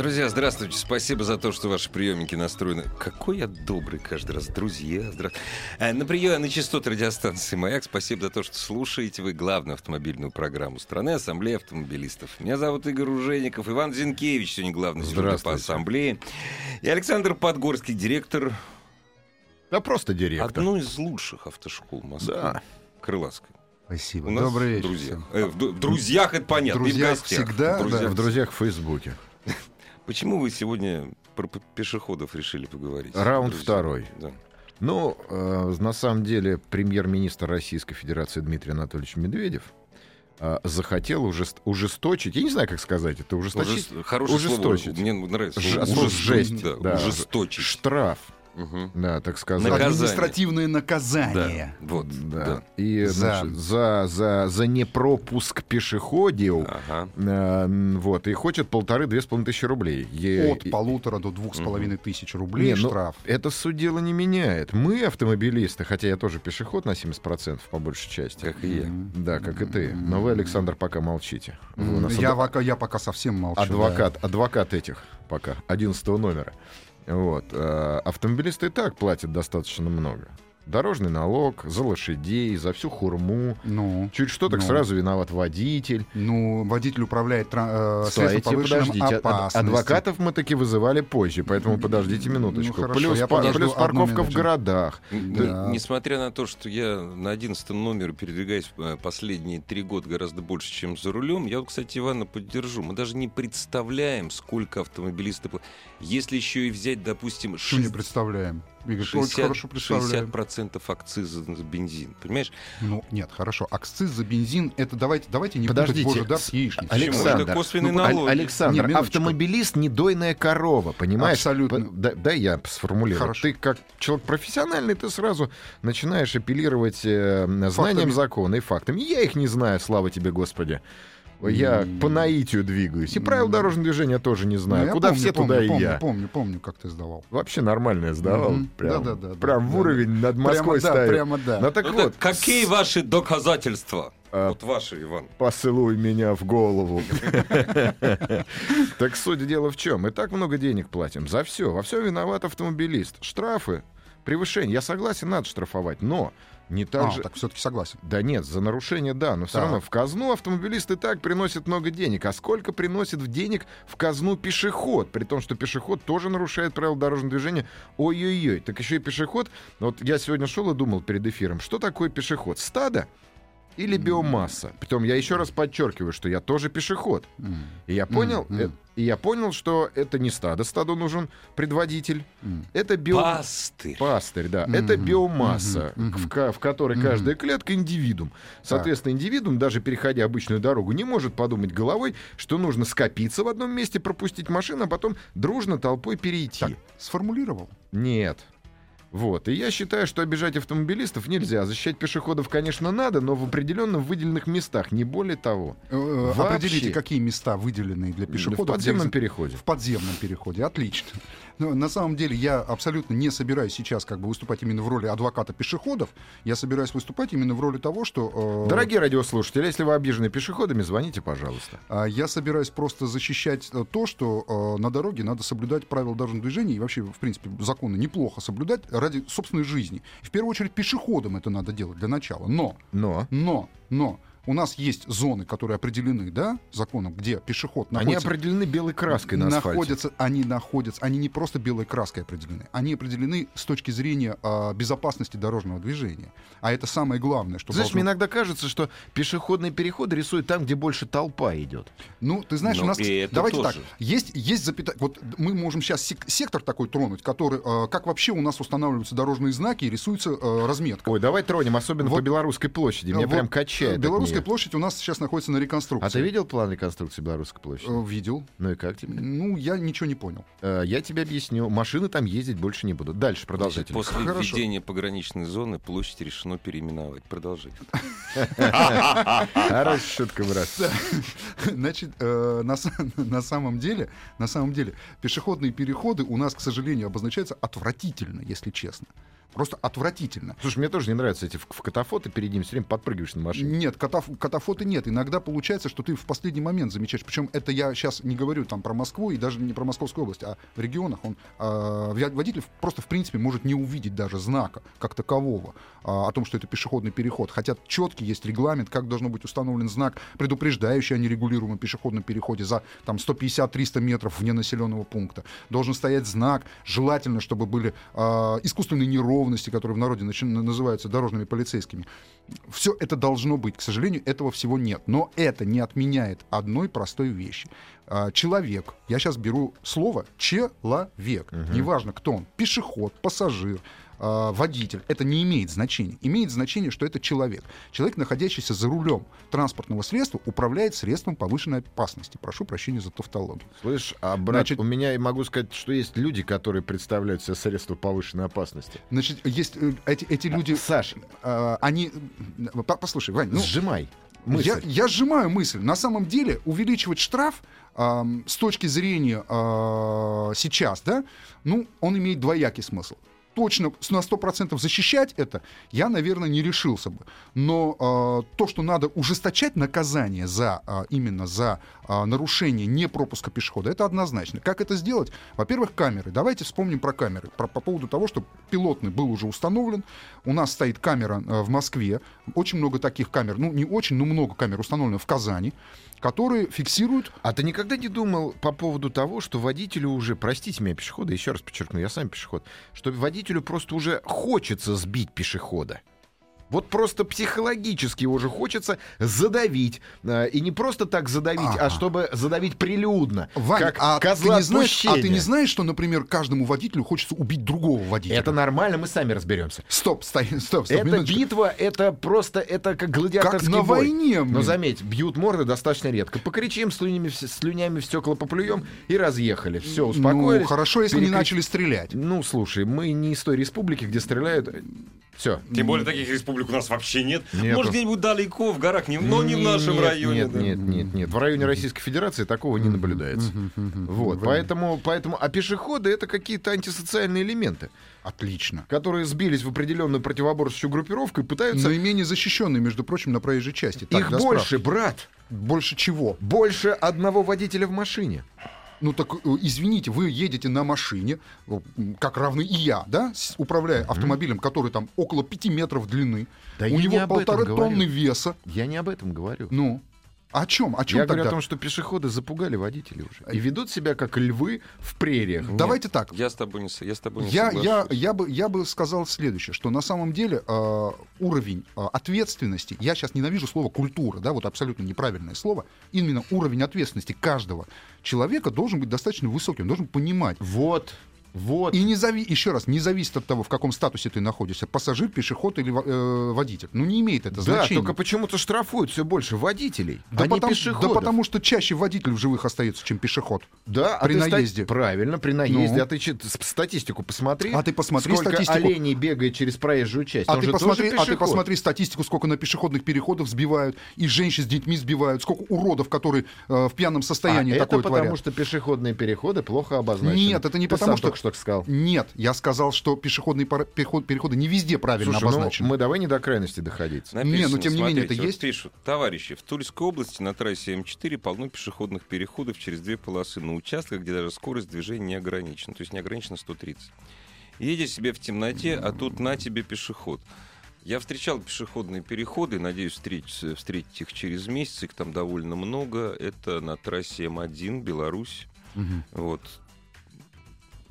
Друзья, здравствуйте. Спасибо за то, что ваши приемники настроены. Какой я добрый каждый раз. Друзья, здра... А, на приеме на частоты радиостанции «Маяк». Спасибо за то, что слушаете вы главную автомобильную программу страны «Ассамблея автомобилистов». Меня зовут Игорь Ужеников. Иван Зинкевич сегодня главный сегодня по ассамблее. И Александр Подгорский, директор... Да просто директор. Одной из лучших автошкол Москвы. Да. Крылатской. Спасибо. У нас Добрый вечер. друзьях. всем. Э, в, в друзьях это понятно. И в друзьях гостях. всегда, В друзьях В друзьях в Фейсбуке. Почему вы сегодня про пешеходов решили поговорить? Раунд друзья? второй. Да. Ну, э, на самом деле, премьер-министр Российской Федерации Дмитрий Анатольевич Медведев э, захотел ужест- ужесточить, я не знаю, как сказать это, ужесточить, Ужес- Хорошее слово. ужесточить. Мне нравится. Ж- слово слово ужесточить, жесть, да, да. Ужесточить. штраф, Мгм. да, так сказать. Наказание. Административное Да, наказание. вот. Да. да. И За. значит, за, за, за непропуск пешеходил, Ага. э, вот, и хочет полторы-две с половиной тысячи рублей. Е- От полутора до двух с половиной тысяч рублей Не, ну, штраф. это суть дела не меняет. Мы, автомобилисты, хотя я тоже пешеход на 70% по большей части. Как и я. Да, как и ты. Но вы, Александр, пока молчите. Вы Я, ад- пока, я пока совсем молчу. адвокат, адвокат этих пока, 11 номера. Вот. э, Автомобилисты и так платят достаточно много. Дорожный налог, за лошадей, за всю хурму. Ну, Чуть что, так Ну. сразу виноват водитель. ну, водитель управляет э, средством повышенной подождите. Ад- опасности. Адвокатов мы таки вызывали позже, поэтому подождите минуточку. Ну, хорошо, плюс, я па- подожду плюс парковка в городах. Да. Несмотря на то, что я на 11 номере передвигаюсь э, последние три года гораздо больше, чем за рулем, я, вот, кстати, Ивана поддержу. Мы даже не представляем, сколько автомобилистов... Если еще и взять, допустим, Что не представляем? Игорь, очень 60, хорошо представляем. 60% акциза на бензин. Понимаешь? Ну, нет, хорошо. Акциз за бензин, это давайте, давайте не Подождите, путать божий дар с- яичницей. Александр, Это косвенный ну, Аль- налог. Александр, Не, автомобилист не дойная корова, понимаешь? Абсолютно. П- Да, дай я сформулирую. Хорошо. Ты как человек профессиональный, ты сразу начинаешь апеллировать э, знанием Фактами. закона и фактами. Я их не знаю, слава тебе, Господи. Я по наитию двигаюсь. И правил дорожного движения тоже не Ну, знаю. я Куда помню, все, помню, туда и помню, я. Помню, помню, как ты сдавал. Вообще нормально я сдавал. Мгм. Прям, Да-да-да, прям да, в да. уровень над Москвой прямо, да, ставил. прямо да. Ну так Ну вот, так какие ваши доказательства? А, вот ваши, Иван. Поцелуй меня в голову. Так суть дела в чем? Мы так много денег платим за все. Во все виноват автомобилист. Штрафы, превышение. Я согласен, надо штрафовать, но не так А, же... так все-таки согласен. Да нет, за нарушение да, но все равно в казну автомобилист и так приносит много денег. А сколько приносит в денег в казну пешеход? При том, что пешеход тоже нарушает правила дорожного движения. Ой-ой-ой. Так еще и пешеход. Вот я сегодня шел и думал перед эфиром, что такое пешеход? Стадо? Или биомасса. Притом я еще раз подчеркиваю, что я тоже пешеход. М, И я понял, э, м. И я понял, что это не стадо, стаду нужен предводитель. м. Это био... Пастырь. Пастырь, да. Мгм, Это биомасса, мгм. в, ка- в которой Мгм. каждая клетка индивидуум. Соответственно, индивидуум, даже переходя обычную дорогу, не может подумать головой, что нужно скопиться в одном месте, пропустить машину, а потом дружно толпой перейти. Так, сформулировал. Нет. Вот. И я считаю, что обижать автомобилистов нельзя. Защищать пешеходов, конечно, надо, но в определенно выделенных местах, не более того. Э, э, Вообще. Определите, какие места выделены для пешеходов. в подземном переходе. В подземном переходе, отлично. Но на самом деле я абсолютно не собираюсь сейчас как бы выступать именно в роли адвоката пешеходов. Я собираюсь выступать именно в роли того, что... э, Дорогие радиослушатели, если вы обижены пешеходами, звоните, пожалуйста. А Я собираюсь просто защищать э, то, что э, на дороге надо соблюдать правила дорожного движения и вообще, в принципе, законы неплохо соблюдать ради собственной жизни. В первую очередь пешеходам это надо делать для начала. Но, Но но, но у нас есть зоны, которые определены, да, законом, где пешеход они находится... определены белой краской на асфальте. находятся, они находятся, они не просто белой краской определены, они определены с точки зрения а, безопасности дорожного движения. А это самое главное, что Знаешь, должно- мне иногда кажется, что пешеходные переходы рисуют там, где больше толпа идет. Ну, ты знаешь, Ну, у нас... Давайте тоже. так. Есть, есть запята... Вот мы можем сейчас сек- сектор такой тронуть, который... э, как вообще у нас устанавливаются дорожные знаки и рисуется э, разметка. Ой, давай тронем, особенно Вот- по Белорусской площади. Меня Вот, прям качает. от Белорусская площадь у нас сейчас находится на реконструкции. А ты видел план реконструкции Белорусской площади? Э, Видел. Ну и как тебе? Ну, я ничего не понял. Э, Я тебе объясню. Машины там ездить больше не будут. Дальше продолжайте. после Хорошо. введения пограничной зоны площадь решено переименовать. Продолжи. Хорошая шутка, брат. Значит, э, на самом деле, на самом деле, пешеходные переходы у нас, к сожалению, обозначаются отвратительно, если честно. Просто отвратительно. Слушай, мне тоже не нравятся эти в, катафоты перед ним все время подпрыгиваешь на машине. Нет, катаф- катафоты нет. Иногда получается, что ты в последний момент замечаешь. Причем это я сейчас не говорю там про Москву и даже не про Московскую область, а в регионах он вя- водитель просто в принципе может не увидеть даже знака как такового а, о том, что это пешеходный переход. Хотя четкий есть регламент, как должно быть установлен знак, предупреждающий о нерегулируемом пешеходном переходе за там 150-300 метров вне населенного пункта. Должен стоять знак, желательно, чтобы были а, искусственные неровности, которые в народе начи- называются дорожными полицейскими. Все это должно быть. К сожалению, этого всего нет. Но это не отменяет одной простой вещи. А, Человек, я сейчас беру слово человек, неважно кто он, пешеход, пассажир, а, водитель, это не имеет значения. Имеет значение, что это человек. Человек, находящийся за рулем транспортного средства, управляет средством повышенной опасности. Прошу прощения за тавтологию. Слышь, а брат, Значит- у меня, я могу сказать, что есть люди, которые представляют себе средства повышенной опасности. Значит, есть э, эти, эти люди, Саш, а, они... по- Послушай, Вань, ну, сжимай Я, мысль. я сжимаю мысль. На самом деле увеличивать штраф ам, с точки зрения а, сейчас, да, ну, он имеет двоякий смысл. Точно на 100% защищать это я, наверное, не решился бы. Но а, то, что надо ужесточать наказание за, а, именно за а, нарушение непропуска пешехода, это однозначно. Как это сделать? Во-первых, камеры. Давайте вспомним про камеры. Про- по поводу того, что пилотный был уже установлен. У нас стоит камера э, в Москве. Очень много таких камер. Ну, не очень, но много камер установлено в Казани, которые фиксируют А ты никогда не думал по поводу того, что водителю уже, простите меня, пешехода, еще раз подчеркну, я сам пешеход, что водителю просто уже хочется сбить пешехода? Вот просто психологически уже хочется задавить. э, И не просто так задавить, Ага. а чтобы задавить прилюдно. Вань, как а, ты козла не знаешь, а ты не знаешь, что, например, каждому водителю хочется убить другого водителя? Это нормально, мы сами разберемся. Стоп, стой, стоп, стоп. Это минуточку. битва, это просто, это как гладиаторский Как на бой. войне, Но блин. заметь, бьют морды достаточно редко. Покричим, слюнями, слюнями в стекла поплюем и разъехали. Все, успокоились. Ну, хорошо, если не перекри- начали стрелять. Ну, слушай, мы не из той республики, где стреляют. Все. Тем более таких республик у нас вообще нет. Нету. Может, где-нибудь далеко, в горах, не- но не в нашем нет, районе. Нет, да. нет, нет, нет. В районе Российской Федерации такого не наблюдается. Вот, поэтому, поэтому, а пешеходы это какие-то антисоциальные элементы, Отлично. которые сбились в определенную противоборствующую группировку и пытаются. Наименее защищенные, между прочим, на проезжей части. Так, Их больше, спрашиваю. брат. Больше чего? Больше одного водителя в машине. Ну так, э, извините, вы едете на машине, э, как равный и я, да, управляя автомобилем, который там около 5 метров длины, Да у него полторы говорю. тонны веса. Я не об этом говорю. Ну, о чем? О чем Я тогда? говорю о том, что пешеходы запугали водителей уже. И ведут себя как львы в прериях. Давайте так. Я с тобой не, я с тобой не Я, я, соглашусь. я, бы, я бы сказал следующее, что на самом деле э, уровень э, ответственности, я сейчас ненавижу слово культура, да, вот абсолютно неправильное слово, именно уровень ответственности каждого человека должен быть достаточно высоким, должен понимать. Вот, вот. И не зави... еще раз, не зависит от того, в каком статусе ты находишься, пассажир, пешеход или э, водитель. Ну, не имеет это Да, значения. только почему-то штрафуют все больше водителей, да, а не потому, пешеходов. да потому что чаще водитель в живых остается, чем пешеход. Да, а при ста- наезде. Правильно, при наезде. Ну. А ты с- статистику посмотри. А ты посмотри сколько статистику. оленей бегает через проезжую часть. А Он ты, посмотри, а ты посмотри статистику, сколько на пешеходных переходах сбивают, и женщин с детьми сбивают, сколько уродов, которые э, в пьяном А состоянии это такое потому, творят. что пешеходные переходы плохо обозначены. Нет, это не Ты потому, сам что... что сказал. Нет, я сказал, что пешеходные переход- переходы не везде правильно Слушай, ну, обозначены. мы давай не до крайности доходить. Написано, Не, ну, тем не менее, смотрите, это вот есть. пишут, товарищи, в Тульской области на трассе М4 полно пешеходных переходов через две полосы на участках, где даже скорость движения не ограничена, то есть не ограничена 130. Едешь себе в темноте, а тут на тебе пешеход. Я встречал пешеходные переходы, надеюсь встретить, встретить их через месяц, их там довольно много. Это на трассе М1, Беларусь. Мгм. Вот.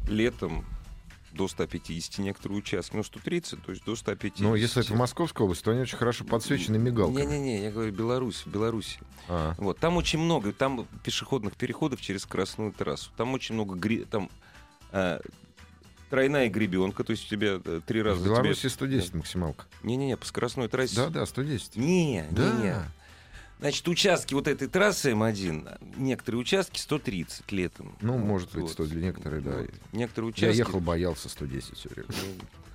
Летом до 150 некоторые участки. Ну, 130, то есть до 150. Ну, если это в Московской области, то они очень хорошо подсвечены мигалками. Не-не-не, я говорю Беларусь, в Беларуси. А. Вот, там очень много, там пешеходных переходов через Красную трассу. Там очень много гри... там э, тройная гребенка, то есть у тебя э, три раза В тебе- Беларуси 110 максималка. Не-не-не, по скоростной трассе. Да, да, 110. Не, Да. не, не. Значит, участки вот этой трассы М1, некоторые участки 130 летом. Ну, может быть, Вот. 100 для некоторых, да. Вот. Некоторые Я участки... ехал, боялся 110 все время.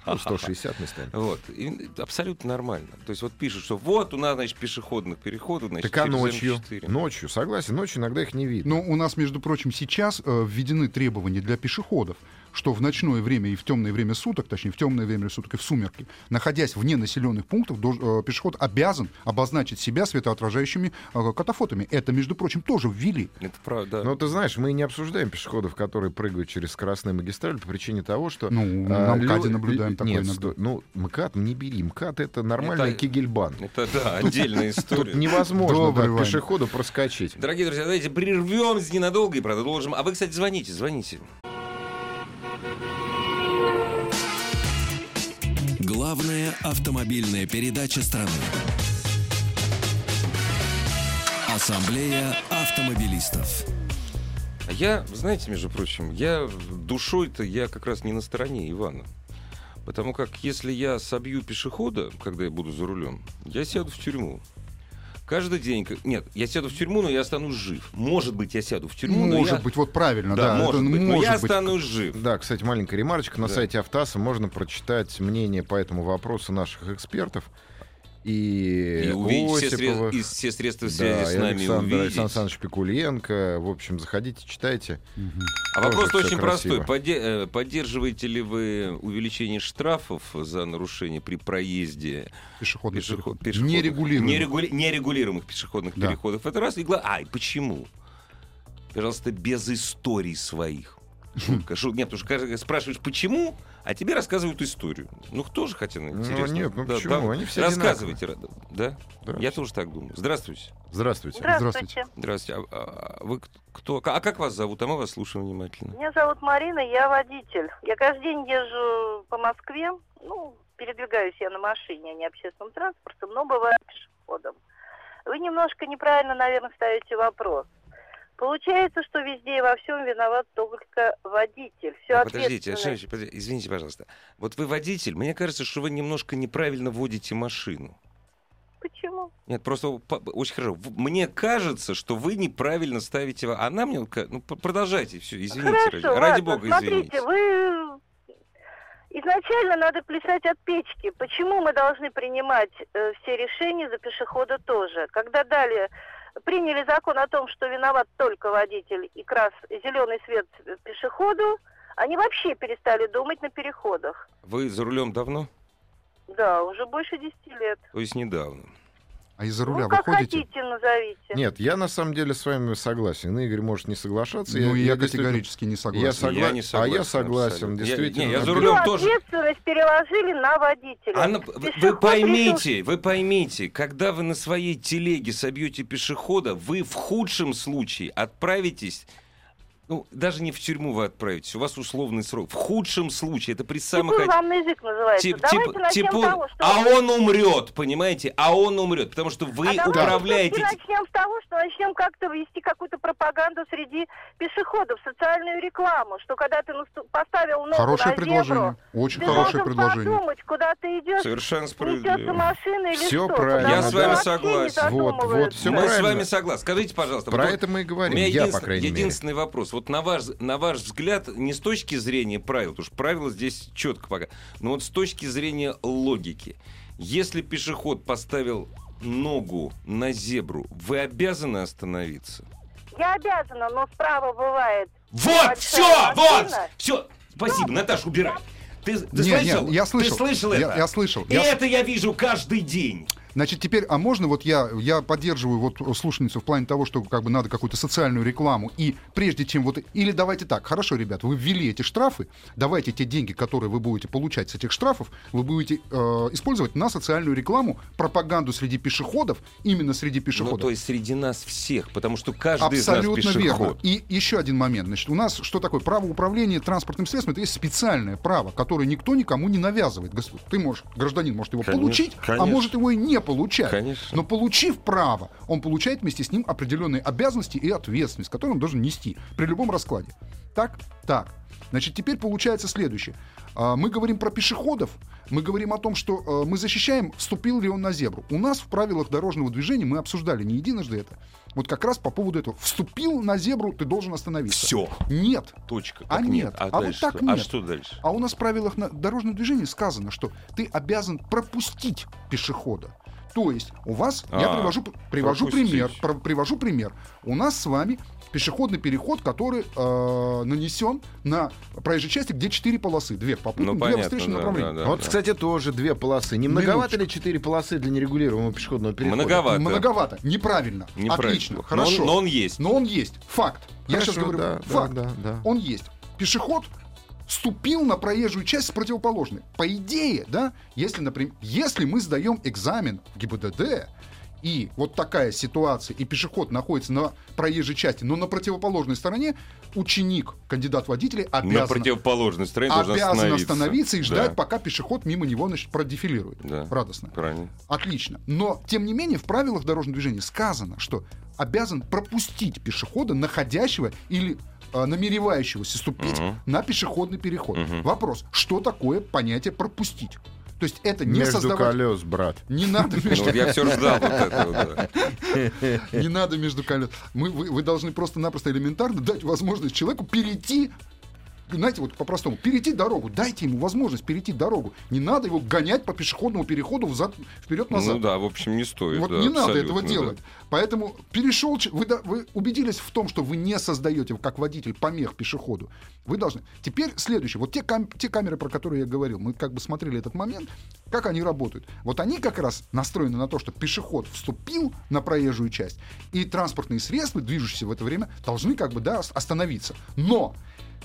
Ну, 160 местами. Вот. И абсолютно нормально. То есть вот пишут, что вот у нас, значит, пешеходных переходов, значит, Так а ночью? М4. Ночью, согласен, ночью иногда их не видно. Но у нас, между прочим, сейчас э, введены требования для пешеходов, что в ночное время и в темное время суток, точнее, в темное время суток и в сумерки, находясь вне населенных пунктов, э, пешеход обязан обозначить себя светоотражающими э, катафотами. Это, между прочим, тоже ввели. Это правда. Но ты знаешь, мы не обсуждаем пешеходов, которые прыгают через скоростные магистрали по причине того, что... Ну, а, на МКАДе лю- наблюдаем лю- такое Нет, иногда. ну, МКАД не бери. МКАД — это нормальный Это- кигельбан. Это, да, отдельная Тут история. невозможно Добрый, да, Ваня. пешеходу проскочить. Дорогие друзья, давайте прервемся ненадолго и продолжим. А вы, кстати, звоните, звоните. Главная автомобильная передача страны. Ассамблея автомобилистов. Я, знаете, между прочим, я душой-то я как раз не на стороне Ивана. Потому как если я собью пешехода, когда я буду за рулем, я сяду в тюрьму. Каждый день... Нет, я сяду в тюрьму, но я останусь жив. Может быть, я сяду в тюрьму, но может я... быть, вот правильно, Да, да. может это быть, но может я быть. останусь жив. Да, кстати, маленькая ремарочка. На Да. сайте Автаса можно прочитать мнение по этому вопросу наших экспертов. И, И увидеть все, сред- и все средства да, связи с и нами Александр, увидеть. Александр Александрович Пикуленко. В общем, заходите, читайте. А Тоже вопрос очень красиво. простой. Э, Поддерживаете ли вы увеличение штрафов за нарушение при проезде Пешеходный пешеход- переход. пешеходных- Нерегулируемый. нерегули- нерегулируемых пешеходных Да. переходов? Это раз. И гла- А, и почему? Пожалуйста, без историй своих. Шутка, шутка. Нет, потому что спрашиваешь, почему, а тебе рассказывают историю. Ну, кто же хотел интересно? нет, ну Да, почему? да. Они все Рассказывайте, ра- да? Да. Я тоже так думаю. Здравствуйте. Здравствуйте. Здравствуйте. Здравствуйте. А, а- а вы кто? А как вас зовут? А мы вас слушаем внимательно. Меня зовут Марина, я водитель. Я каждый день езжу по Москве. Ну, передвигаюсь я на машине, а не общественным транспортом, но бываю пешеходом. Вы немножко неправильно, наверное, ставите вопрос. Получается, что везде и во всем виноват только водитель. Все А, Подождите, Александр подождите, извините, пожалуйста. Вот вы водитель, мне кажется, что вы немножко неправильно водите машину. Почему? Нет, просто очень хорошо. Мне кажется, что вы неправильно ставите... Она мне... Ну, продолжайте, все, извините. Хорошо, ради, ради бога, смотрите, извините. вы... Изначально надо плясать от печки. Почему мы должны принимать э, все решения за пешехода тоже? Когда дали, приняли закон о том, что виноват только водитель и крас зеленый свет пешеходу, они вообще перестали думать на переходах. Вы за рулем давно? Да, уже больше 10 лет. То есть недавно. А из-за руля ну, как ходите? хотите, назовите. Нет, я на самом деле с вами согласен. Игорь может не соглашаться. Ну, я, действительно- категорически не согласен. Я согла- Я не а я согласен, абсолютно. Я- действительно. не, я за рулем Всю тоже. ответственность переложили на водителя. Анна, вы- поймите, вы поймите, когда вы на своей телеге собьете пешехода, вы в худшем случае отправитесь, ну, даже не в тюрьму вы отправитесь, у вас условный срок. В худшем случае, это при самых... Типун вам язык называется. Тип- Давайте тип- начнем типун- с того, что... А он умрет, понимаете? А он умрет, потому что вы А давайте управляете... всё-таки начнем с того, что начнем как-то вести какую-то пропаганду среди пешеходов, социальную рекламу, что когда ты поставил ногу Хорошее на предложение. зебру, Очень ты хорошее должен предложение. подумать, куда ты идешь, Совершенно справедливо. машина или Всё что. правильно, Я с вами согласен. Вот, вот, всё Мы с правильно. вами согласны. Скажите, пожалуйста, Про вот это мы и У говорим. меня Я, по единственный, крайней мере. единственный вопрос. Вот на ваш, на ваш взгляд, не с точки зрения правил, потому что правила здесь четко пока, но вот с точки зрения логики. Если пешеход поставил ногу на зебру, вы обязаны остановиться? Я обязана, но справа бывает Вот, все, вот, все. Спасибо, Наташа, убирай. Ты, ты Не, не, слышал? я слышал. Ты слышал Я- это? я слышал. И Я это я вижу каждый день. Значит, теперь, а можно вот я, я поддерживаю вот слушательницу в плане того, что как бы надо какую-то социальную рекламу, и прежде чем вот... Или давайте так, хорошо, ребят, вы ввели эти штрафы, давайте те деньги, которые вы будете получать с этих штрафов, вы будете э, использовать на социальную рекламу, пропаганду среди пешеходов, именно среди Ну, пешеходов. то есть среди нас всех, потому что каждый Абсолютно из нас верно. пешеход. И еще один момент. Значит, у нас что такое? Право управления транспортным средством это есть специальное право, которое никто никому не навязывает. Ты можешь, гражданин может его Конечно, получить, а конечно. может его и не получать. Конечно. Но получив право, он получает вместе с ним определенные обязанности и ответственность, которую он должен нести при любом раскладе. Так? Так. Значит, теперь получается следующее. А, Мы говорим про пешеходов, Мы говорим о том, что э, мы защищаем, вступил ли он на зебру. У нас в правилах дорожного движения мы обсуждали не единожды это. Вот как раз по поводу этого. Вступил на зебру, ты должен остановиться. Все. Нет. Точка. А Так нет. А вот дальше так что? нет. А что дальше? А у нас в правилах на дорожного движения сказано, что ты обязан пропустить пешехода. То есть у вас, я А, привожу, привожу пропустить. пример, про- привожу пример. У нас с вами пешеходный переход, который э, нанесен на проезжей части, где четыре полосы, две попутные, Ну, две встречные да, направления. да, да. Вот, кстати, тоже две полосы. Не многовато ли четыре полосы для нерегулируемого пешеходного перехода? Многовато. Многовато, неправильно. Неправильно. Отлично, Но он- хорошо. но он есть. Но он есть. Факт. Я Хорошо, сейчас говорю, да, да, факт. да, да. Он есть. Пешеход ступил на проезжую часть с противоположной. По идее, да, если, например, если мы сдаем экзамен в ГИБДД, и вот такая ситуация, и пешеход находится на проезжей части, но на противоположной стороне, ученик, кандидат водителя На обязан, противоположной стороне обязан остановиться. остановиться и ждать, Да, пока пешеход мимо него значит, продефилирует. Да. Радостно. Правильно. Отлично. Но, тем не менее, в правилах дорожного движения сказано, что обязан пропустить пешехода, находящего или намеревающегося ступить Мгм. на пешеходный переход. Мгм. Вопрос, что такое понятие пропустить? То есть это не Между создавать... колес, брат. Не надо Ну, между, вот я все ждал вот этого. да. не надо между колес. Мы, вы, вы должны просто-напросто элементарно дать возможность человеку перейти знаете, вот по-простому, перейти дорогу, дайте ему возможность перейти дорогу. Не надо его гонять по пешеходному переходу взад, вперед-назад. Ну да, в общем, не стоит. Вот да, не надо этого да. делать. Поэтому перешел, вы, вы убедились в том, что вы не создаете, как водитель, помех пешеходу. Вы должны. Теперь следующее. Вот те, кам- те камеры, про которые я говорил, мы как бы смотрели этот момент, как они работают. Вот они как раз настроены на то, что пешеход вступил на проезжую часть, и транспортные средства, движущиеся в это время, должны как бы да, ос- остановиться. Но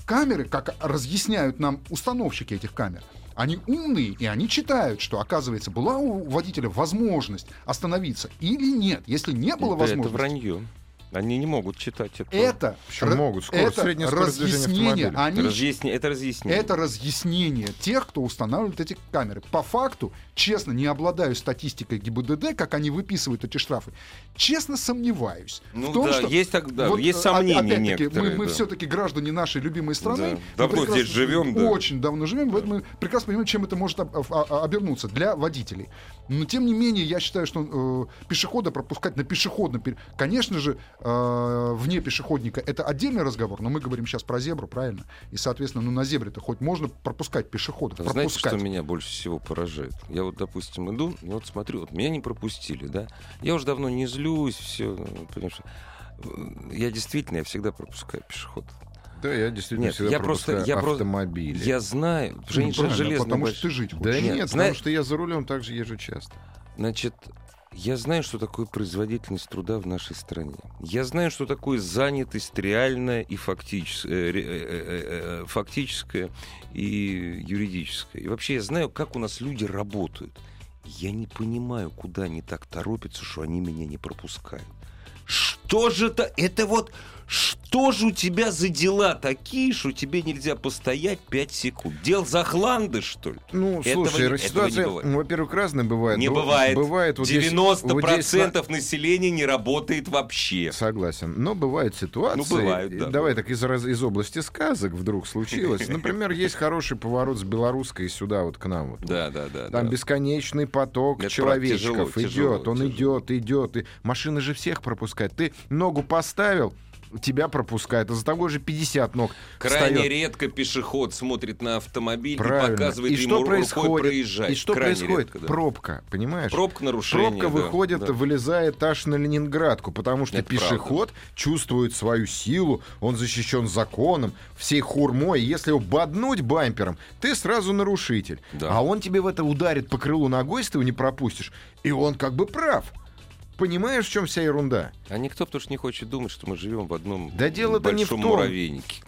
камеры, как разъясняют нам установщики этих камер, они умные, и они читают, что, оказывается, была у водителя возможность остановиться или нет. Если не было Это возможности, вранье. Они не могут читать это. это, Почему ра- могут? Скорость, это средняя скорость разъяснение, они Разъясни- Это разъяснение. это разъяснение тех, кто устанавливает эти камеры. По факту, честно, не обладаю статистикой ГИБДД, как они выписывают эти штрафы. Честно сомневаюсь. Ну в том, да, что есть, так- да, вот, есть сомнения опять-таки, некоторые. Мы, мы да. все-таки граждане нашей любимой страны. Да. Мы Давно здесь живем, да. Очень давно живем, поэтому мы прекрасно понимаем, чем это может об- обернуться для водителей. Но тем не менее, я считаю, что э, пешехода пропускать на пешеходном... Конечно же, э, вне пешеходника это отдельный разговор, но мы говорим сейчас про зебру, правильно? И, соответственно, ну на зебре-то хоть можно пропускать пешеходов, Знаете, пропускать. что меня больше всего поражает? Я вот, допустим, иду, и вот смотрю, вот меня не пропустили, да? Я уже давно не злюсь, все, потому что я действительно, я всегда пропускаю пешеходов. Да, я действительно Нет, всегда я просто- пропускаю я просто- автомобили. Я знаю, Ну, женщина правильно, железная потому что ты жить Да хочешь. нет, Нет, потому знаешь- что я за рулем также езжу часто. Значит, я знаю, что такое производительность труда в нашей стране. Я знаю, что такое занятость реальная и фактическая, э, э, э, фактическая и юридическая. И вообще я знаю, как у нас люди работают. Я не понимаю, куда они так торопятся, что они меня не пропускают. Что же это? Это вот... Что же у тебя за дела такие, что тебе нельзя постоять 5 секунд? Дел захланды, что ли? Ну, Этого слушай, не- ситуация, во-первых, разная бывает. Не бывает. Бывает вот здесь- 90% вот здесь на- населения не работает вообще. Согласен. Но бывают ситуации. Ну, бывают, да. Давай так из, из области сказок вдруг случилось. Например, есть хороший поворот с белорусской сюда вот к нам. Вот. Да, да, да. Там да. бесконечный поток Это человечков тяжело, идет, тяжело, он тяжело. идет, идет. И машины же всех пропускают. Ты ногу поставил, тебя пропускают, а за тобой же 50 ног Крайне встает. редко пешеход смотрит на автомобиль Правильно. и показывает и ему что происходит? проезжать. И что Крайне происходит? редко, да. Пробка, понимаешь? Пробка нарушения. Пробка да, выходит, да. вылезает аж на Ленинградку, потому что Это пешеход чувствует свою силу, он защищен законом, всей хурмой. Если его боднуть бампером, ты сразу нарушитель. Да. А он тебе в это ударит по крылу ногой, если ты его не пропустишь. И он как бы прав. Понимаешь, в чем вся ерунда? А никто потому что не хочет думать, что мы живем в одном Да дело-то не в большом том. муравейнике.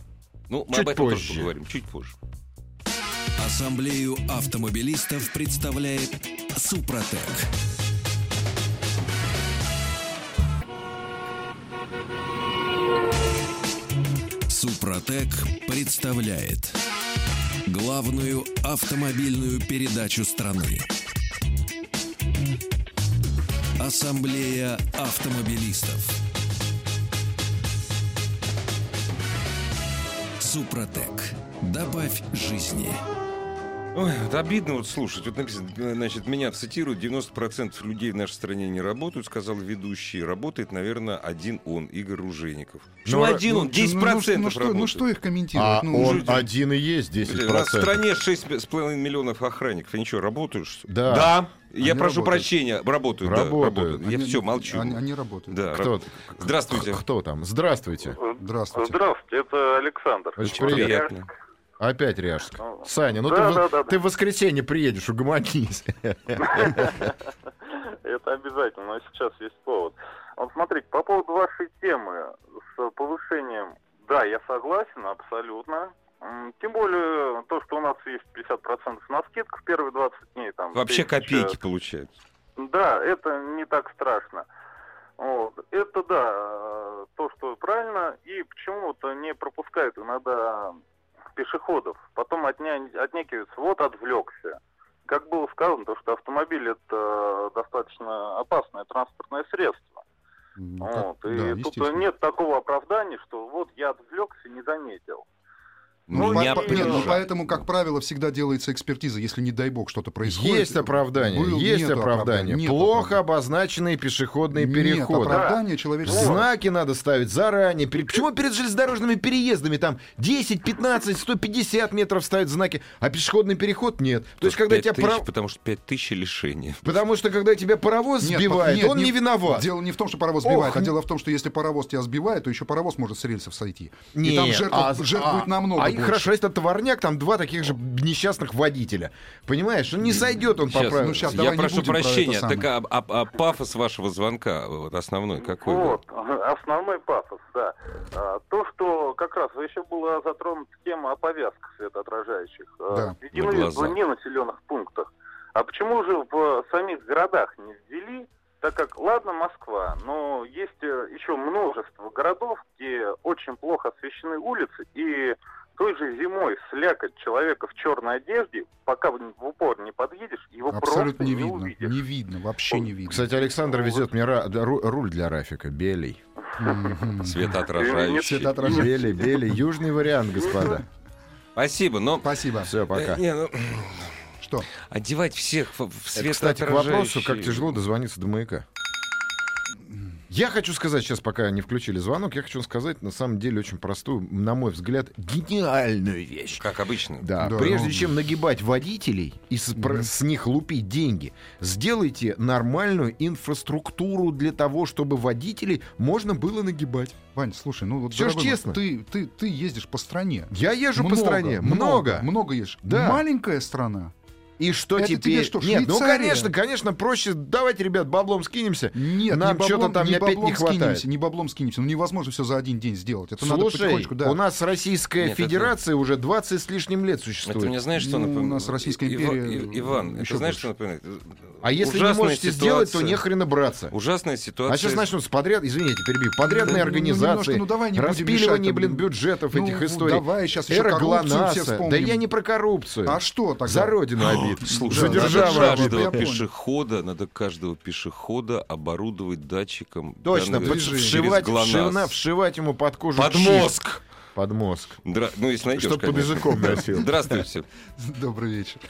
Ну, мы Чуть об этом позже. тоже поговорим, чуть позже. Ассамблею автомобилистов представляет Супротек. Супротек представляет главную автомобильную передачу страны. Ассамблея автомобилистов. Супротек. Добавь жизни. Ой, вот обидно вот слушать. Вот написано, значит, меня цитируют, 90% людей в нашей стране не работают, сказал ведущий. Работает, наверное, один он, Игорь Ружейников. Почему Ну, один он? 10% ну, ну, ну, что, работает. ну что их комментировать? А ну, он люди- один и есть 10%. У нас в стране 6,5 миллионов охранников. Они что, работают? что ли? Да. Да. Я Они прошу работают. прощения. Работают. да, Работают. работают. Я они- все, молчу. Они, они работают. Да, Кто? раб- Здравствуйте. Кто там? Здравствуйте. Здравствуйте. Здравствуйте, это Александр. Очень приятно. приятно. Опять Ряжск. Ну, Саня, ну да, ты, в- да, да, да. ты в воскресенье приедешь, угомонись. Это обязательно, но сейчас есть повод. Вот смотрите, по поводу вашей темы с повышением, да, я согласен абсолютно. Тем более то, что у нас есть 50% на скидку в первые 20 дней. Там, Вообще тысяча- копейки получаются. Да, это не так страшно. Вот. Это да, то, что правильно, и почему-то не пропускают иногда пешеходов. Потом отня... отнекиваются, вот отвлекся. Как было сказано, то, что автомобиль это достаточно опасное транспортное средство. Ну, как- Вот. да, И тут естественно. нет такого оправдания, что вот я отвлекся, не заметил. Ну, Ну, по- не по- нет, ну, поэтому, как правило, всегда делается экспертиза, если, не дай бог, что-то происходит. Есть оправдание, Был- есть оправдание. нету Плохо оправдания. обозначенные пешеходные Нет переходы. оправдания человеческого. Знаки надо ставить заранее. Пере- Почему перед железнодорожными переездами там 10, 15, 150 метров ставят знаки, а пешеходный переход нет? То есть, когда тебя 5000, паров- Потому что 5000 лишения. Потому что когда тебя паровоз Нет, сбивает, нет, он не, виноват. Дело не в том, что паровоз сбивает, Ох, а дело в том, что если паровоз тебя сбивает, то еще паровоз может с рельсов сойти. И Не, там жертв, а- жертв а- будет намного а и больше. хорошо, если это товарняк, там два таких же несчастных водителя. Понимаешь, он не сойдет, он Сейчас, поправит. ну, щас я давай не прошу про прощения. самое. Так а, а- а пафос вашего звонка, вот основной, какой был? Вот, основной пафос, да. А, То, что как раз еще была затронута тема о повязках светоотражающих. А, Да. Введены На глаза. в ненаселенных пунктах. А почему же в самих городах не ввели? Так как, ладно, Москва, но есть э, еще множество городов, где очень плохо освещены улицы, и той же зимой слякоть человека в черной одежде, пока в упор не подъедешь, его Абсолютно просто не не, видно. увидишь. Не видно, вообще не видно. Кстати, Александр везет мне ра- да, ру- руль для Рафика, белый. Светоотражающий. Светоотражающий. Белый, белый, южный вариант, господа. Спасибо, но... Спасибо. Все, пока. Э, не, ну, Что? одевать всех в, в Это, Кстати, к вопросу, как светоотражающие- тяжело дозвониться до маяка. Я хочу сказать сейчас, пока не включили звонок, я хочу сказать на самом деле очень простую, на мой взгляд, гениальную вещь. Как обычно. Да, Да, прежде ну. чем нагибать водителей и с, про- с них лупить деньги, сделайте нормальную инфраструктуру для того, чтобы водителей можно было нагибать. Вань, слушай, ну вот Всё ж дорогой мой, честно. Ты, ты, ты ездишь по стране. Я езжу по Много, стране, много. Много едешь. Да. Маленькая страна. И что Это теперь? тебе что, Нет, ну конечно, конечно, проще. Давайте, ребят, баблом скинемся. Нет, Нам не что-то баблом, там не опять не хватает. скинемся, не баблом скинемся. Ну невозможно все за один день сделать. Это надо Слушай, потихонечку, да. у нас Российская Нет, это- Федерация уже 20 с лишним лет Это существует. мне знаешь, что Ну, у нас Российская Ива- империя И- Иван, еще это знаешь, больше. что напоминает? А если не можете сделать, то ситуация. не хрена браться. Ужасная ситуация. А сейчас начнут с подряд, извините, перебью, подрядные Ну, ну, организации, немножко, ну, давай не распиливание, мешать, блин, блин. бюджетов Ну, этих историй. давай сейчас еще Эра коррупцию все ГЛОНАССа. Да я не про коррупцию. А что тогда? За родину обид. Слушай, За надо державу обид. каждого понял. пешехода, надо каждого пешехода оборудовать датчиком. Точно, данных под- через вшивать, вшивна- вшивать ему под кожу Под чип. мозг! Под мозг. Дра- Ну, если найдешь, Чтоб под конечно. языком носил. Здравствуйте. Добрый вечер.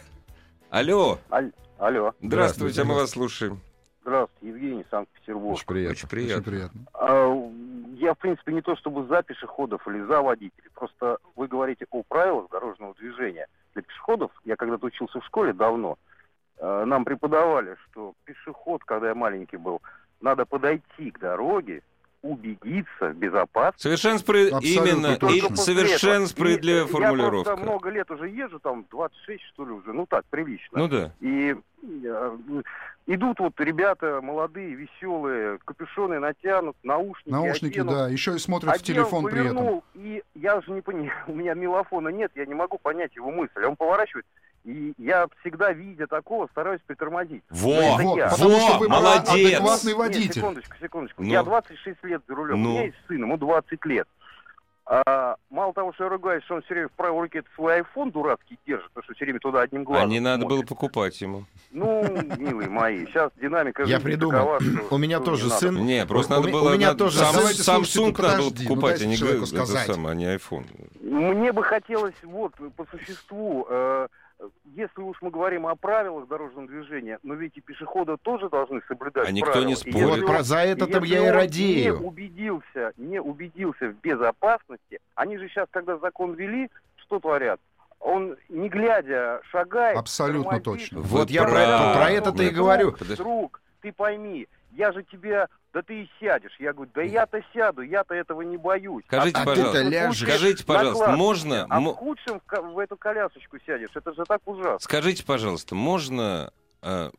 Алло. Алло, Здравствуйте, мы вас слушаем. здравствуйте, Евгений, Санкт-Петербург. Очень приятно. Очень Очень приятно. приятно. А, Я, в принципе, не то чтобы за пешеходов или за водителей. Просто вы говорите о правилах дорожного движения. Для пешеходов, я когда-то учился в школе давно, э, нам преподавали, что пешеход, когда я маленький был, надо подойти к дороге, убедиться в безопасности. Совершенно Абсолютно именно. И совершенно справедливая И формулировка. Я просто много лет уже езжу, там 26 что ли уже, ну так, прилично. Ну да. И э, идут вот ребята молодые, веселые, капюшоны натянут, наушники Наушники, оденут. да, еще и смотрят в Одел, телефон при этом. повернул, И я же не понимаю, у меня мелофона нет, я не могу понять его мысль. Он поворачивает, и я всегда, видя такого, стараюсь притормозить. Во, это Вот, я. потому что во, вы молодец. адекватный Нет, водитель. секундочку, секундочку. Ну. Я 26 лет за рулем. Ну. У меня есть сын, ему 20 лет. А, мало того, что я ругаюсь, что он все время в правой руке этот свой айфон дурацкий держит, потому что все время туда одним А глазом не надо было смотрит. покупать ему. Ну, милые мои, сейчас динамика Я придумал. У меня тоже сын. Не, просто надо было... у меня тоже Samsung надо было ну покупать, а не, а не iPhone. Мне бы хотелось вот по существу э, если уж мы говорим о правилах дорожного движения, но ведь и пешеходы тоже должны соблюдать А никто правила. не И спорит. если Вот про за это-то если я и радею. Не убедился, не убедился в безопасности. Они же сейчас, когда закон ввели, что творят? Он, не глядя, шагает. Абсолютно тормозит. точно. Вот я про это, про это-то и говорю. Друг, ты пойми, я же тебе, да ты и сядешь. Я говорю, да я-то сяду, я-то этого не боюсь. Скажите, А пожалуйста, ляжешь. скажите, пожалуйста, можно... А в худшем в, эту колясочку сядешь. Это же так ужасно. Скажите, пожалуйста, можно а,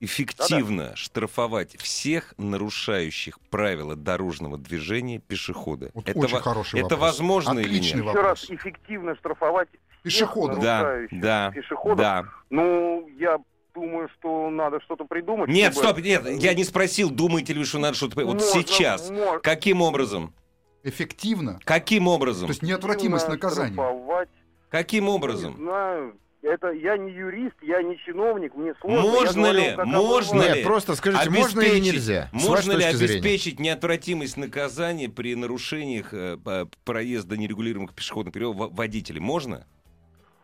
эффективно штрафовать всех нарушающих правила дорожного движения пешехода? Вот это очень во- хороший это вопрос. возможно или Отличный нет? Еще вопрос. раз, эффективно штрафовать Пешеходов. Да, да, пешеходов. да. Ну, я думаю, что надо что-то придумать. Нет, чтобы- стоп, нет, я не спросил, думаете ли вы, что надо что-то... Вот Можно, сейчас. можно Каким образом? Эффективно. Каким образом? То есть неотвратимость наказания. штрафовать. Каким Не образом? знаю. Это я не юрист, я не чиновник, мне сложно. Можно Я ли? говорю, Можно обыватель. ли? Нет, просто скажите, можно или Обеспечить- нельзя? Можно ли точки зрения. обеспечить неотвратимость наказания при нарушениях э, проезда нерегулируемых пешеходных переходов водителей? Можно?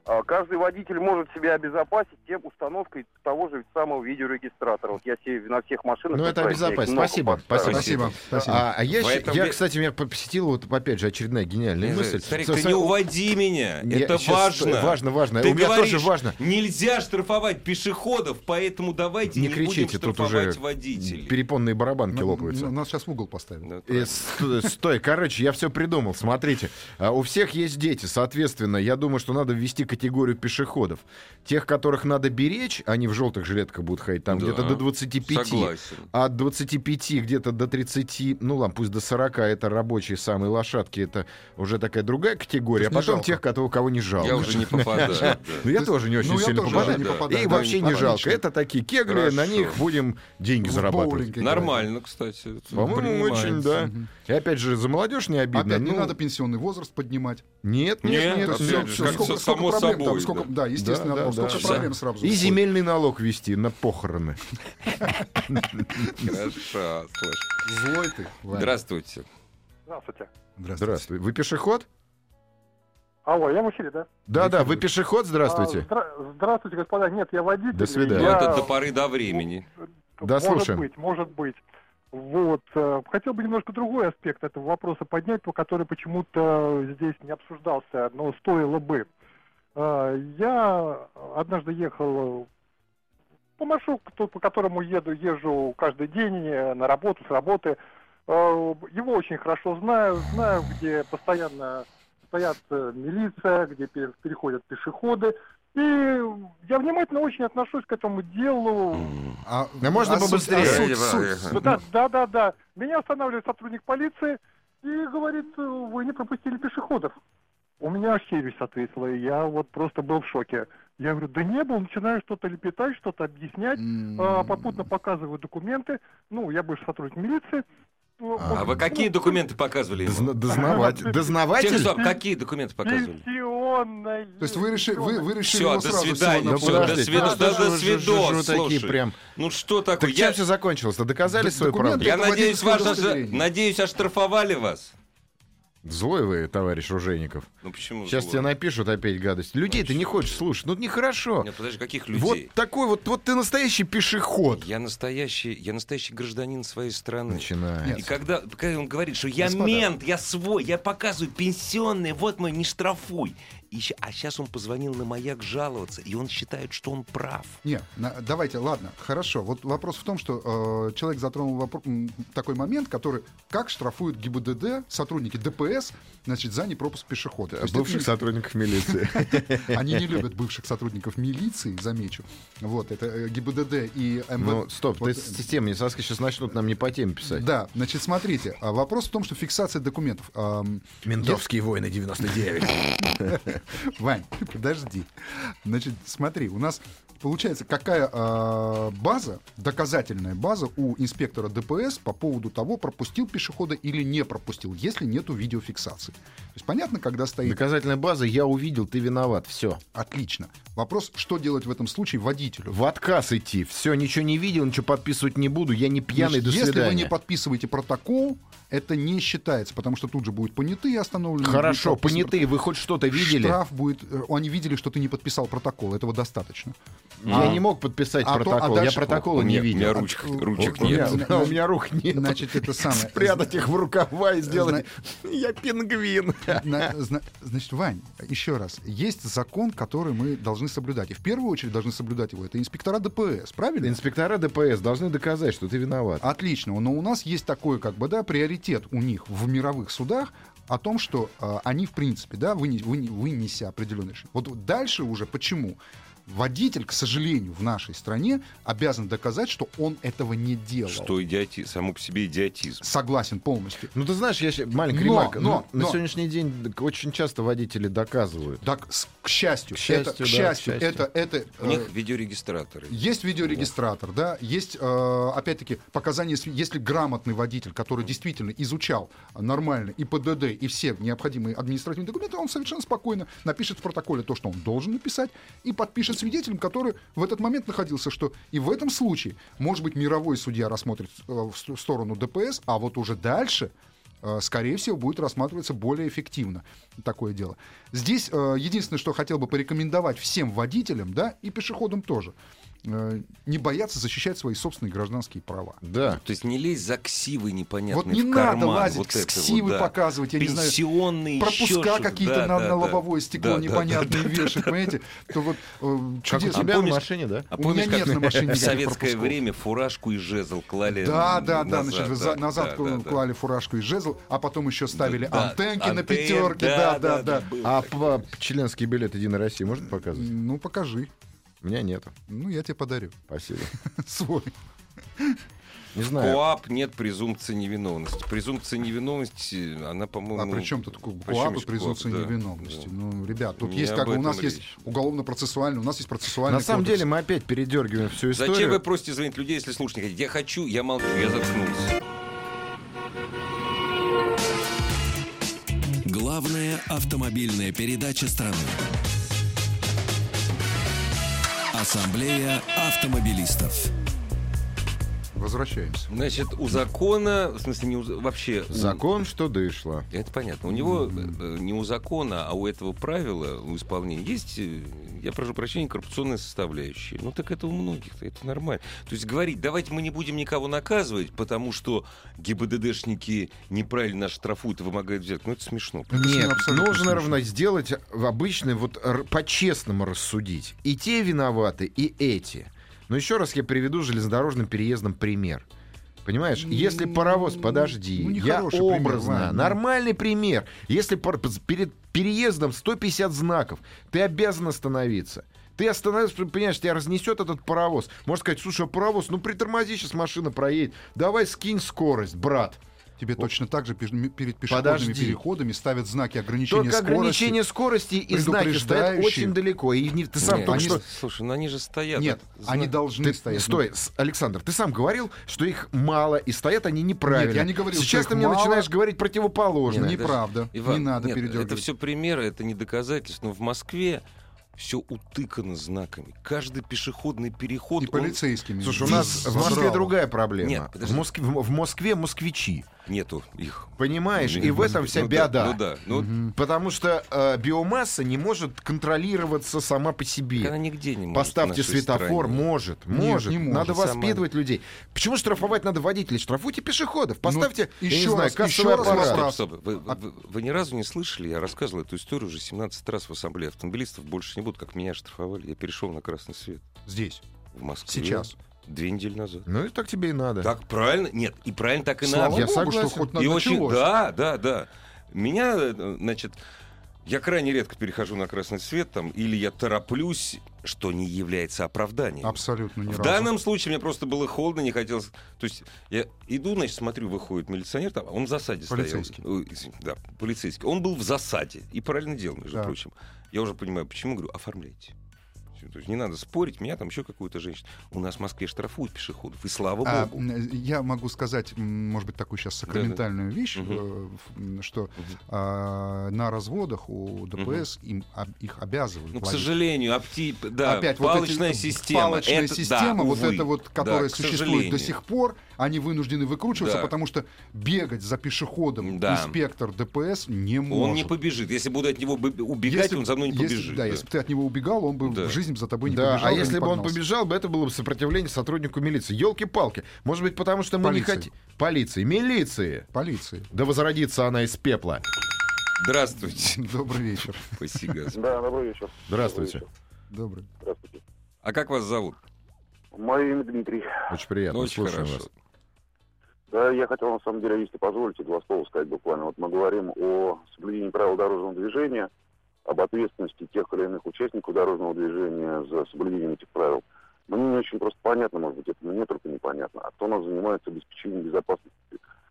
А, Каждый водитель может себя обезопасить тем установкой того же самого видеорегистратора. Вот я себе на всех машинах... Ну, это обезопасить. Спасибо, спасибо. Спасибо. Спасибо. А, а я, я, кстати, меня посетила вот опять же очередная гениальная мысль. Старик, Со- ты со- не уводи меня. Я Это важно. Важно, важно. Ты У меня говоришь, тоже важно. Нельзя штрафовать пешеходов, поэтому давайте Не не, кричите, будем тут уже штрафовать водителей. перепонные барабанки Ну, лопаются. ну, Нас сейчас в угол поставили. Да, Э, правильно. сто- Стой, короче, я все придумал. Смотрите, а, у всех есть дети, соответственно, я думаю, что надо ввести категорию пешеходов. Тех, которых надо беречь, они в желтых жилетках будут ходить, там Да, где-то до 25. Согласен. А от 25 где-то до 30, ну ладно, пусть до 40, это рабочие самые лошадки, это уже такая другая категория. А потом жалко. тех, кого, кого не жалко. Я уже не попадаю. да. Ну, я То тоже не очень Ну, сильно попадаю. И вообще не жалко. Это такие кегли, на них будем деньги зарабатывать. Нормально, кстати. По-моему, очень, да. И опять же, за молодежь не обидно. Опять не Ну, надо пенсионный возраст поднимать. Нет, Нет, нет, сколько, проблем там, собой, сколько, да. да, естественно, Да, да, сколько да. проблем сразу. И выходит. земельный налог вести на похороны. Хорошо, слышь. Злой ты. Здравствуйте. Здравствуйте. Здравствуйте. Здравствуй. Вы пешеход? Алло, я в эфире, да? Да, да, вы пешеход, здравствуйте. А, здра- здравствуйте, господа. Нет, я водитель. До свидания. Ну, Я- это до поры до времени. Да, может слушаем. быть, может быть. Вот. э, Хотел бы немножко другой аспект этого вопроса поднять, по который почему-то здесь не обсуждался, но стоило бы. Э, Я однажды ехал по маршруту, по которому еду, езжу каждый день э, на работу, с работы. Э, Его очень хорошо знаю, знаю, где постоянно стоят э, милиция, где пе- переходят пешеходы. И я внимательно очень отношусь к этому делу. А, Да можно а суть- побыстрее. а суть- суть- давайте. Да, да, да, да. Меня останавливает сотрудник полиции и говорит, «Э, вы не пропустили пешеходов. У меня аж челюсть ответила, и я вот просто был в шоке. Я говорю, да не был, начинаю что-то лепетать, что-то объяснять, М, а, попутно показываю документы. Ну, я бывший сотрудник милиции. Ну, А вы какие документы показывали ему? Дозна- Дознаватель. Тех, Дознаватель? стоп, какие документы показывали? Пенсионная. То есть вы решили, вы, вы решили Всё, его до свидания, на- до свидос, ну, да, что до свидос, такие слушай. прям. Ну что такое? Так чем Я, все закончилось-то? Доказали свою документы- правду? я надеюсь, вас надеюсь, оштрафовали вас. Злой вы, товарищ Ружейников. Ну почему? Сейчас злой? тебе напишут опять гадость. Людей ты не хочешь слушать. Ну, нехорошо. Нет, подожди, каких Вот людей? такой вот, вот ты настоящий пешеход. Я настоящий, я настоящий гражданин своей страны. Начинает. И когда, когда он говорит, что я Господа. мент, я свой, я показываю пенсионные, вот мой, не штрафуй. И а сейчас он позвонил на маяк жаловаться, и он считает, что он прав. Нет, на- давайте, ладно, хорошо. Вот вопрос в том, что э, человек затронул вопро- м, такой момент, который как штрафуют ГИБДД, сотрудники ДПС, значит, за непропуск пешехода. Есть Бывших это сотрудников милиции. Они не любят бывших сотрудников милиции, замечу. Вот, это э, ГИБДД и МВД. Ну, стоп, Вот, ты с системой не сейчас начнут нам не по теме писать. Да, значит, смотрите, а вопрос в том, что фиксация документов. Ментовские войны 99. Вань, подожди. Значит, смотри, у нас Получается, какая э, база, доказательная база у инспектора ДПС по поводу того, пропустил пешехода или не пропустил, если нету видеофиксации. То есть понятно, когда стоит... Доказательная база, я увидел, ты виноват, все. Отлично. Вопрос, что делать в этом случае водителю? В отказ идти, все, ничего не видел, ничего подписывать не буду, я не пьяный, Значит, до если свидания. вы не подписываете протокол, это не считается, потому что тут же будут понятые остановлены. Хорошо, понятые, вы хоть что-то видели? Штраф будет... э, Они видели, что ты не подписал протокол, этого достаточно. Я А- не мог подписать а то- а протокол, я протокола не меня, у меня видел. ручек, ручек У меня, нет. Зна- у меня рук нет. Значит, это самое. Спрятать их в рукава и сделать. Я пингвин. На- зна- Значит, Вань, еще раз. Есть закон, который мы должны соблюдать. И в первую очередь должны соблюдать его. Это инспектора ДПС, правильно? Инспектора ДПС должны доказать, что ты виноват. Отлично. Но у нас есть такой, как бы, да, приоритет у них в мировых судах о том, что э, они, в принципе, да, выне- выне- вынеся определенные решения. Вот дальше уже почему? Водитель, к сожалению, в нашей стране обязан доказать, что он этого не делал. Что идиотизм, само по себе идиотизм. Согласен полностью. Ну, ты знаешь, я ща- маленькая Но, ремарка. но, но, на но. сегодняшний день очень часто водители доказывают. Так, с- к счастью, К счастью, это, к да, к счастью, счастью. это, это, У э, них видеорегистраторы. Есть видеорегистратор, да, есть, э, опять-таки, показания, если грамотный водитель, который действительно изучал нормально и ПДД, и все необходимые административные документы, он совершенно спокойно напишет в протоколе то, что он должен написать, и подпишет свидетелем, который в этот момент находился, что и в этом случае, может быть, мировой судья рассмотрит э, в сторону ДПС, а вот уже дальше э, скорее всего, будет рассматриваться более эффективно такое дело. Здесь э, единственное, что хотел бы порекомендовать всем водителям, да, и пешеходам тоже, не бояться защищать свои собственные гражданские права. Да. То есть не лезь за ксивы непонятные Вот не в надо карман. лазить, вот ксивы вот, да. показывать, я не знаю, Пенсионные, пропуска какие-то Да, на, да, на да. лобовое стекло Да, да, непонятные да, да. вешать, понимаете? То вот э, у чудесно. тебя А помнишь- на машине, да? А У помнишь, меня нет на машине в советское время фуражку и жезл клали Да, да, да, значит, да, за- назад да, клали да, да. фуражку и жезл, а потом еще ставили Да, антенки на пятерке, да, да, да. А п- членский билет Единой России можно показывать? Ну, покажи. У меня нету. Ну, я тебе подарю. Спасибо. Свой. Не знаю. КОАП нет презумпции невиновности. Презумпция невиновности, она, по-моему... А при чем тут КОАП и презумпция КОАП? Да, невиновности? да. Ну, ребят, тут Не есть как бы у нас этом есть речь. уголовно-процессуальный, у нас есть процессуальный На самом кодекс. деле мы опять передергиваем всю историю. Зачем вы просите звонить людей, если слушать не хотите? Я хочу, я молчу, я заткнулся. Главная автомобильная передача страны. Ассамблея автомобилистов. Возвращаемся. Значит, у закона, в смысле, не у, вообще... у- Закон, что дышло. Это понятно. У него э, не у закона, а у этого правила, у исполнения есть, э, я прошу прощения, коррупционная составляющая. Ну так это у многих, это нормально. То есть говорить, давайте мы не будем никого наказывать, потому что ГИБДДшники неправильно нас штрафуют и вымогают взятку. Ну это смешно. Это Нет, абсолютно нужно смешно. равно сделать в обычный, вот р- по-честному рассудить. И те виноваты, и эти. Но еще раз я приведу железнодорожным переездом пример. Понимаешь, если паровоз, подожди, ну, я пример, образно, ну. нормальный пример. Если пар- перед переездом 150 знаков, ты обязан остановиться. Ты остановишься, понимаешь, тебя разнесет этот паровоз. Можно сказать, слушай, а паровоз, ну притормози, сейчас машина проедет. Давай скинь скорость, брат. Тебе точно так же перед пешеходными Подожди. переходами ставят знаки ограничения Только скорости. ограничение скорости и знаки стоят очень далеко. И не- ты сам Нет, только они- что... Слушай, ну они же стоят. Нет, Это они должны Ты- стоять. стой, с- Александр, ты сам говорил, что их мало, и стоят они неправильно. Нет, я не говорил, Сейчас что ты их мне мало. начинаешь говорить противоположное. Нет, неправда. Иван, Не надо нет, передергивать. Это все примеры, это не доказательства. Но в Москве все утыкано знаками. Каждый пешеходный переход... И он- полицейскими. Слушай, у нас в Москве другая проблема. Нет, в. Москве, в Москве москвичи. Нету их. Понимаешь? Ну, И в этом вся ну да, беда. Ну да. Ну. Потому что э, биомасса не может контролироваться сама по себе. она нигде не может. Поставьте светофор, стране. может, Нет, может. не может. Надо Сама- воспитывать людей. Почему штрафовать надо водителей? Штрафуйте пешеходов. Поставьте, я не еще знаю, раз, еще раз. Стоп, стоп. Вы, вы- вы ни разу не слышали? Я рассказывал эту историю уже 17 раз в ассамблее автомобилистов. Больше не буду, как меня штрафовали. Я перешел на красный свет Здесь. в Москве. Сейчас. Две недели назад. Ну и так тебе и надо. Так правильно? Нет, и правильно так и Слава надо. Я богу, что согласен. хоть на- И очень, да, да, да. Меня, значит, я крайне редко перехожу на красный свет, там, или я тороплюсь, что не является оправданием. Абсолютно ни В разу. данном случае мне просто было холодно, не хотелось. То есть я иду, значит, смотрю, выходит милиционер, там, он в засаде Полицейский. стоял. Извини, да, полицейский. Он был в засаде и правильно делал, между Так. прочим. Я уже понимаю, почему, говорю, оформляйте. То есть не надо спорить, меня там еще какую-то женщину. У нас в Москве штрафуют пешеходов, и слава А, богу. я могу сказать, может быть, такую сейчас сакраментальную вещь, Мгм. э, в- м, что а, на разводах у ДПС им, об- их обязывают. Ну, к сожалению, апти... да, Опять вот палочная эти- система. Палочная это, система, да, вот увы. эта вот, Да, которая к существует сожалению. до сих пор, они вынуждены выкручиваться, Да. потому что бегать за пешеходом Да. инспектор ДПС не может. Он не побежит. Если буду от него убегать, Если- он за мной не если- побежит. Да, да. если бы ты от него убегал, он бы Да. в жизни за тобой не Да, побежал. а если не бы он побежал бы, это было бы сопротивление сотруднику милиции. Елки-палки. Может быть, потому что мы не Полиции. хотим... Полиции. Милиции. Полиции. Да возродится она из пепла. Здравствуйте. Добрый вечер. Спасибо. Да, добрый вечер. Здравствуйте. Добрый. Здравствуйте. А как вас зовут? Мое имя Дмитрий. Очень приятно. Ну, Очень Слушаем хорошо. вас. Да, я хотел, на самом деле, если позволите, два слова сказать буквально. Вот мы говорим о соблюдении правил дорожного движения, об ответственности тех или иных участников дорожного движения за соблюдением этих правил. Мне не очень просто понятно, может быть, это мне только непонятно, а кто у нас занимается обеспечением безопасности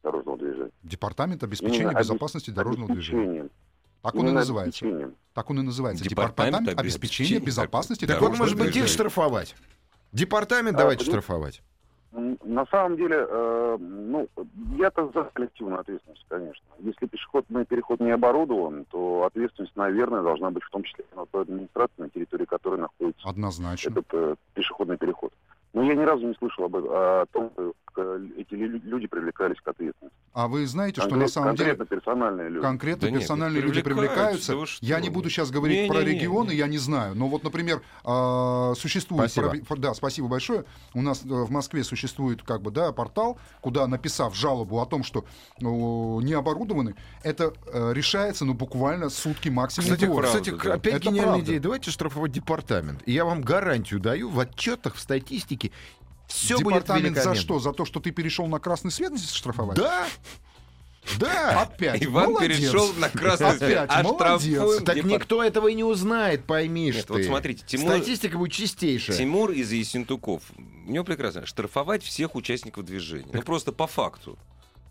дорожного движения. Департамент обеспечения Именно обе- безопасности дорожного движения. Так он и называется. Так он и называется. Департамент Департамент обеспечения безопасности Так вот, Дорожное может быть, их штрафовать. Департамент А, давайте понимаете, штрафовать. На самом деле, э, ну, я-то за коллективную ответственность, конечно. Если пешеходный переход не оборудован, то ответственность, наверное, должна быть в том числе на той администрации, на территории которой находится Однозначно. этот э, пешеходный переход. Но я ни разу не слышал об, о том, что эти лю- люди привлекались к ответственности. А вы знаете, что Конкрет- на самом деле конкретно персональные люди. конкретно Да нет, персональные люди привлекаются, привлекаются. Я не буду сейчас говорить Не-не-не, про регионы, не. я не знаю. Но вот, например, а, существует... Спасибо. Да, спасибо большое. У нас э, в Москве существует как бы, да, портал, куда, написав жалобу о том, что о, не оборудованы, это э, решается, ну, буквально сутки максимум Кстати, правда, кстати, да. опять Это гениальная правда. идея. Давайте штрафовать департамент. И я вам гарантию даю, в отчетах, в статистике все будет Департамент за великолепно. что? За то, что ты перешел на красный свет штрафовать? Да, да. Опять. Иван молодец. перешел на красный свет. Опять, А молодец. Так депар- никто этого и не узнает, поймишь Нет, ты. вот смотрите, Тимур- Статистика будет чистейшая. Тимур из Ессентуков. У него прекрасно. Штрафовать всех участников движения. Ну, просто по факту.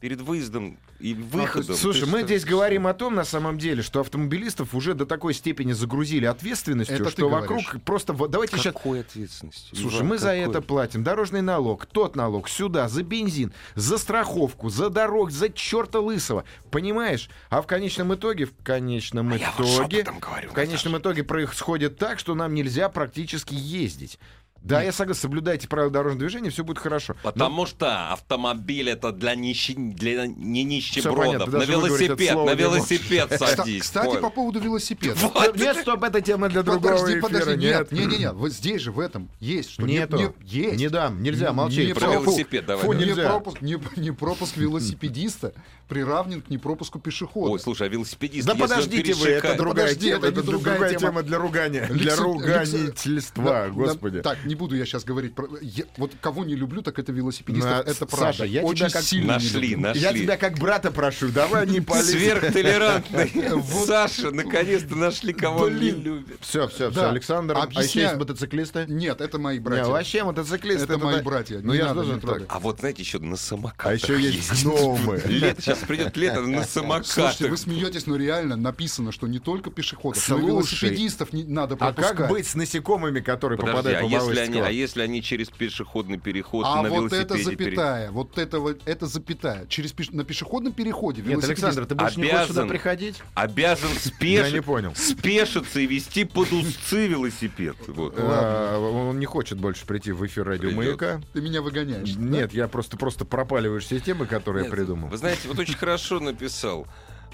Перед выездом и выходом. Слушай, ты мы что- здесь говорим о том, на самом деле, что автомобилистов уже до такой степени загрузили ответственностью, Это что говоришь. вокруг просто... вот Давайте сейчас... Какой ответственностью? Слушай, Иван, мы за какой? это платим. Дорожный налог, тот налог, сюда, за бензин, за страховку, за дорог, за черта лысого. Понимаешь? А в конечном итоге, в конечном А я вот итоге, говорю, в конечном итоге происходит так, что нам нельзя практически ездить. Да, я согласен, соблюдайте правила дорожного движения, все будет хорошо. Но- Потому что автомобиль это для, нищи... для не понятно, нищебродов. даже на велосипед, на велосипед садись. Кстати, по поводу велосипеда. Вот. Нет, стоп, это тема для другого Подожди, подожди, нет, нет, не, не, не, вот здесь же в этом есть, что не- Нету. не- есть. Не дам, нельзя, Не- молчи. не Про велосипед давай. фу. Не пропуск, не, не пропуск велосипедиста приравнен к непропуску пешехода. Ой, слушай, а велосипедист, Да подождите вы, это другая тема, это другая тема. для ругания, для руганительства, господи. так, не буду я сейчас говорить про... я- вот кого не люблю, так это велосипедистов. На- это Саша, правда. я тебя Очень как- сильно не Нашли, нашли. Я тебя как брата прошу, давай не полезь. Сверхтолерантный. Саша, наконец-то нашли, кого не любит. Все, все, все. Александр. А еще есть мотоциклисты? Нет, это мои Не, братья. вообще мотоциклисты. Это мои братья, Ну не я должен не. А вот, знаете, еще на самокатах А еще есть гномы. Лето, сейчас придет лето на самокатах. Слушайте, вы смеетесь, но реально написано, что не только пешеходов, но и велосипедистов не надо А пропускать. как быть с насекомыми, которые попадают а по если, они, а если они через пешеходный переход А на вот велосипеде это пере- запятая, вот это вот это запятая. Через пеш- на пешеходном переходе Нет, Александр, ты больше не хочешь сюда обязан. приходить? обязан Я спешить, не понял. спешиться и вести под узцы велосипед. Вот. А, Он не хочет больше прийти в эфир радио. Маяка. ты меня выгоняешь. да? Нет, я просто просто пропаливаешь все темы, которые я Нет, придумал. Вы знаете, вот очень хорошо написал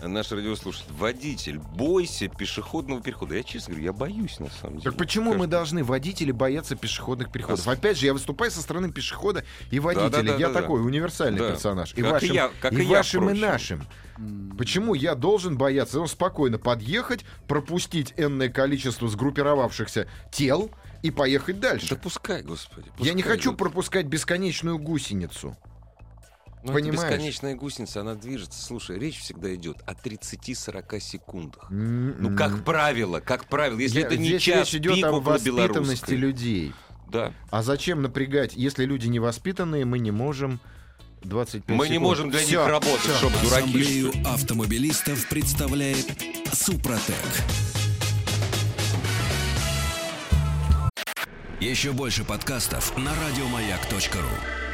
наш радиослушатель. Водитель, бойся пешеходного перехода. Я честно говорю, я боюсь на самом деле. Так почему мы Каждый- должны, водители, бояться пешеходных переходов? Опять же, я выступаю со стороны пешехода и водителя. да, я да, да. такой универсальный Да. персонаж. И Как и вашим, я- как и я, вашим, и нашим. Почему я должен бояться? Он спокойно подъехать, пропустить энное количество сгруппировавшихся тел и поехать дальше. Да пускай, господи. я не пускай хочу идут. пропускать бесконечную гусеницу. Ну, понимаешь? эта бесконечная гусеница, она движется. Слушай, речь всегда идет о 30-40 секундах. Ну, Ну, как правило, как правило, если это не Здесь час речь идет пик о воспитанности людей. Да. А зачем напрягать, если люди невоспитанные, мы не можем 25 Мы не секунд. можем для Всё, них работать, всё. чтобы дураки. Ассамблею автомобилистов представляет Супротек. Еще больше подкастов на радиомаяк.ру.